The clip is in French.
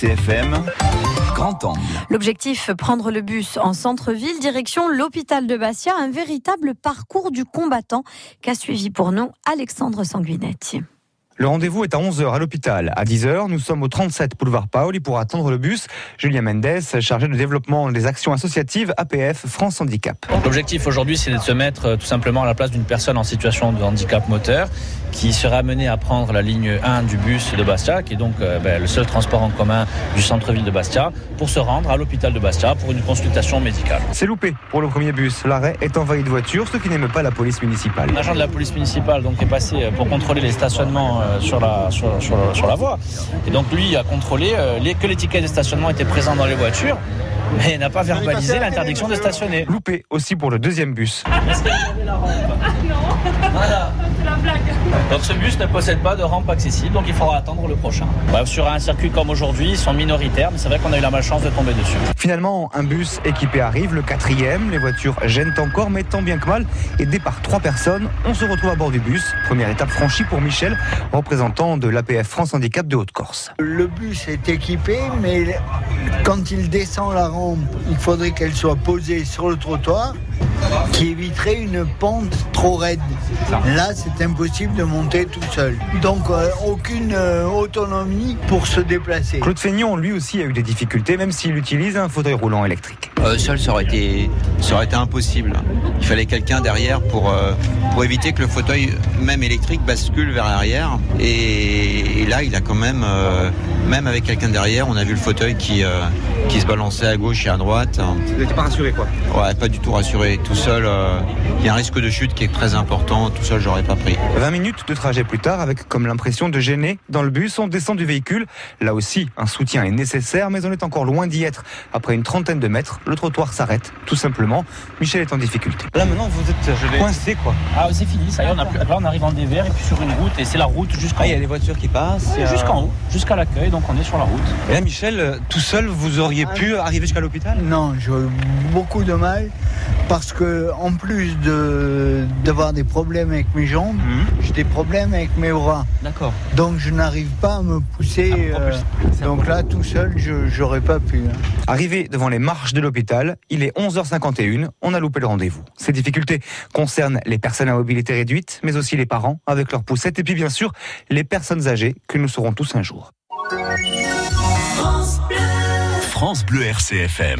RCFM, grand angle. L'objectif, prendre le bus en centre-ville, direction l'hôpital de Bastia, un véritable parcours du combattant qu'a suivi pour nous Alexandre Sanguinetti. Le rendez-vous est à 11h à l'hôpital. À 10h, nous sommes au 37 boulevard Paoli pour attendre le bus. Julien Mendes, chargé de développement des actions associatives APF France Handicap. L'objectif aujourd'hui, c'est de se mettre euh, tout simplement à la place d'une personne en situation de handicap moteur qui sera amenée à prendre la ligne 1 du bus de Bastia, qui est donc euh, ben, le seul transport en commun du centre-ville de Bastia, pour se rendre à l'hôpital de Bastia pour une consultation médicale. C'est loupé pour le premier bus. L'arrêt est envahi de voitures, ce qui n'aime pas la police municipale. L'agent de la police municipale donc, est passé euh, pour contrôler les stationnements sur la, sur, sur, sur la voie. Et donc lui a contrôlé euh, les, que les tickets de stationnement étaient présents dans les voitures, mais n'a pas verbalisé l'interdiction de stationner. Loupé aussi pour le deuxième bus. Est-ce qu'il y avait la rampe Voilà. Donc ce bus ne possède pas de rampe accessible, donc il faudra attendre le prochain. Bref, sur un circuit comme aujourd'hui, ils sont minoritaires, mais c'est vrai qu'on a eu la malchance de tomber dessus. Finalement, un bus équipé arrive, le quatrième. Les voitures gênent encore, mais tant bien que mal. Aidé par trois personnes, on se retrouve à bord du bus. Première étape franchie pour Michel, représentant de l'APF France Handicap de Haute-Corse. Le bus est équipé, mais quand il descend la rampe, il faudrait qu'elle soit posée sur le trottoir qui éviterait une pente trop raide. Là, c'est impossible de monter tout seul. Donc, euh, aucune euh, autonomie pour se déplacer. Claude Feignon, lui aussi, a eu des difficultés, même s'il utilise un fauteuil roulant électrique. Euh, seul, ça aurait, été, ça aurait été impossible. Il fallait quelqu'un derrière pour, euh, pour éviter que le fauteuil, même électrique, bascule vers l'arrière. Et, et là, il a quand même, euh, même avec quelqu'un derrière, on a vu le fauteuil qui, euh, qui se balançait à gauche et à droite. Vous n'êtes pas rassuré, quoi? Ouais, pas du tout rassuré. Tout seul, euh, il y a un risque de chute qui est très important. Tout seul, j'aurais pas pris. 20 minutes de trajet plus tard, avec comme l'impression de gêner dans le bus, on descend du véhicule. Là aussi, un soutien est nécessaire, mais on est encore loin d'y être. Après une trentaine de mètres, le trottoir s'arrête, tout simplement. Michel est en difficulté. Là maintenant, vous êtes coincé, quoi. Ah, c'est fini, ça y est, on, a plus- là on arrive en dévers et puis sur une route, et c'est la route jusqu'en Ah, il y a haut. des voitures qui passent. Ouais, Jusqu'en haut, jusqu'à l'accueil, donc on est sur la route. Et là, Michel, euh, tout seul, vous auriez pu arriver jusqu'à l'hôpital? Non, j'ai eu beaucoup de mal parce que en plus de d'avoir des problèmes avec mes jambes, j'ai des problèmes avec mes bras. D'accord. Donc je n'arrive pas à me pousser. Propulser. euh, donc là, tout seul, je j'aurais pas pu. hein. Arrivé devant les marches de l'hôpital, il est 11h51, on a loupé le rendez-vous. Ces difficultés concernent les personnes à mobilité réduite, mais aussi les parents avec leurs poussettes, et puis bien sûr les personnes âgées que nous serons tous un jour. France Bleu RCFM.